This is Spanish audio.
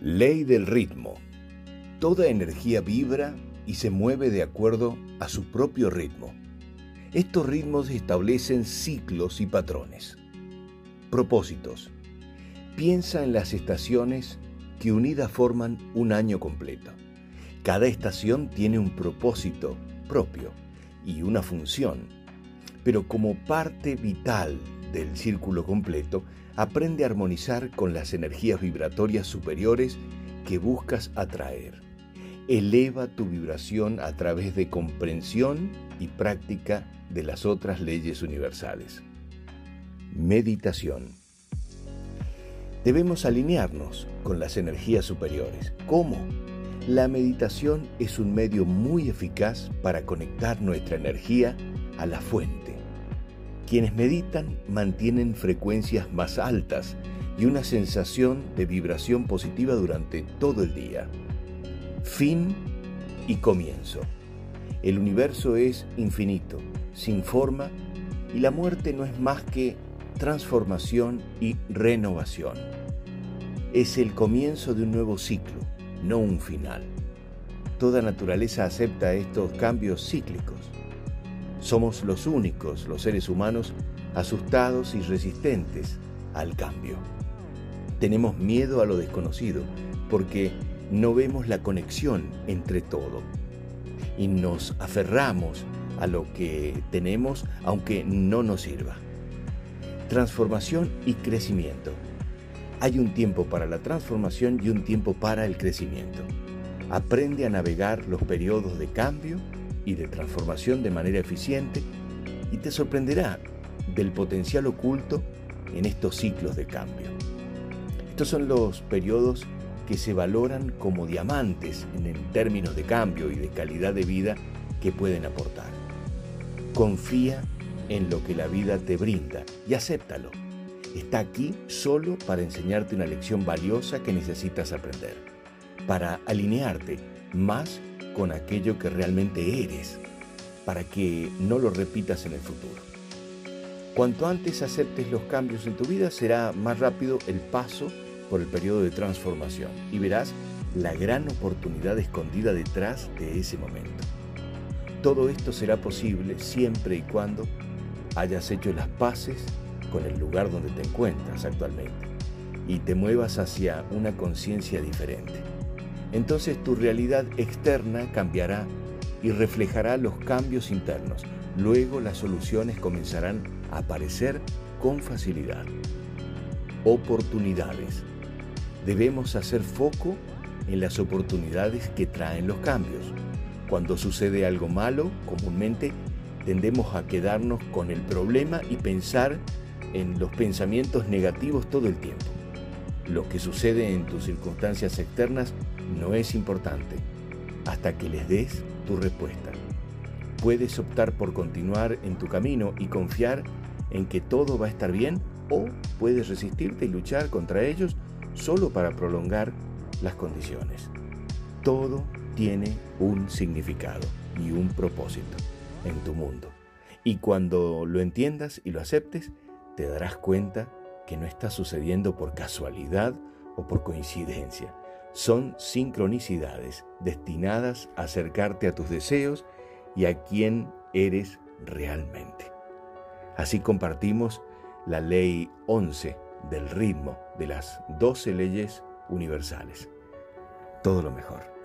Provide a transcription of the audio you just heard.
Ley del ritmo. Toda energía vibra y se mueve de acuerdo a su propio ritmo. Estos ritmos establecen ciclos y patrones. Propósitos. Piensa en las estaciones que unidas forman un año completo. Cada estación tiene un propósito propio y una función, pero como parte vital del círculo completo, aprende a armonizar con las energías vibratorias superiores que buscas atraer. Eleva tu vibración a través de comprensión y práctica de las otras leyes universales. Meditación. Debemos alinearnos con las energías superiores. ¿Cómo? La meditación es un medio muy eficaz para conectar nuestra energía a la fuente quienes meditan mantienen frecuencias más altas y una sensación de vibración positiva durante todo el día. Fin y comienzo. El universo es infinito, sin forma, y la muerte no es más que transformación y renovación. Es el comienzo de un nuevo ciclo, no un final. Toda naturaleza acepta estos cambios cíclicos. Somos los únicos, los seres humanos, asustados y resistentes al cambio. Tenemos miedo a lo desconocido porque no vemos la conexión entre todo y nos aferramos a lo que tenemos aunque no nos sirva. Transformación y crecimiento. Hay un tiempo para la transformación y un tiempo para el crecimiento. Aprende a navegar los periodos de cambio y de transformación de manera eficiente y te sorprenderá del potencial oculto en estos ciclos de cambio. Estos son los periodos que se valoran como diamantes en términos de cambio y de calidad de vida que pueden aportar. Confía en lo que la vida te brinda y acéptalo. Está aquí solo para enseñarte una lección valiosa que necesitas aprender, para alinearte más con aquello que realmente eres, para que no lo repitas en el futuro. Cuanto antes aceptes los cambios en tu vida, será más rápido el paso por el periodo de transformación y verás la gran oportunidad escondida detrás de ese momento. Todo esto será posible siempre y cuando hayas hecho las paces con el lugar donde te encuentras actualmente y te muevas hacia una conciencia diferente entonces tu realidad externa cambiará y reflejará los cambios internos. Luego las soluciones comenzarán a aparecer con facilidad. Oportunidades. Debemos hacer foco en las oportunidades que traen los cambios. Cuando sucede algo malo, comúnmente tendemos a quedarnos con el problema y pensar en los pensamientos negativos todo el tiempo. Lo que sucede en tus circunstancias externas no es importante hasta que les des tu respuesta. Puedes optar por continuar en tu camino y confiar en que todo va a estar bien o puedes resistirte y luchar contra ellos solo para prolongar las condiciones. Todo tiene un significado y un propósito en tu mundo. Y cuando lo entiendas y lo aceptes, te darás cuenta que no está sucediendo por casualidad o por coincidencia, son sincronicidades destinadas a acercarte a tus deseos y a quien eres realmente. Así compartimos la ley 11 del ritmo de las 12 leyes universales. Todo lo mejor.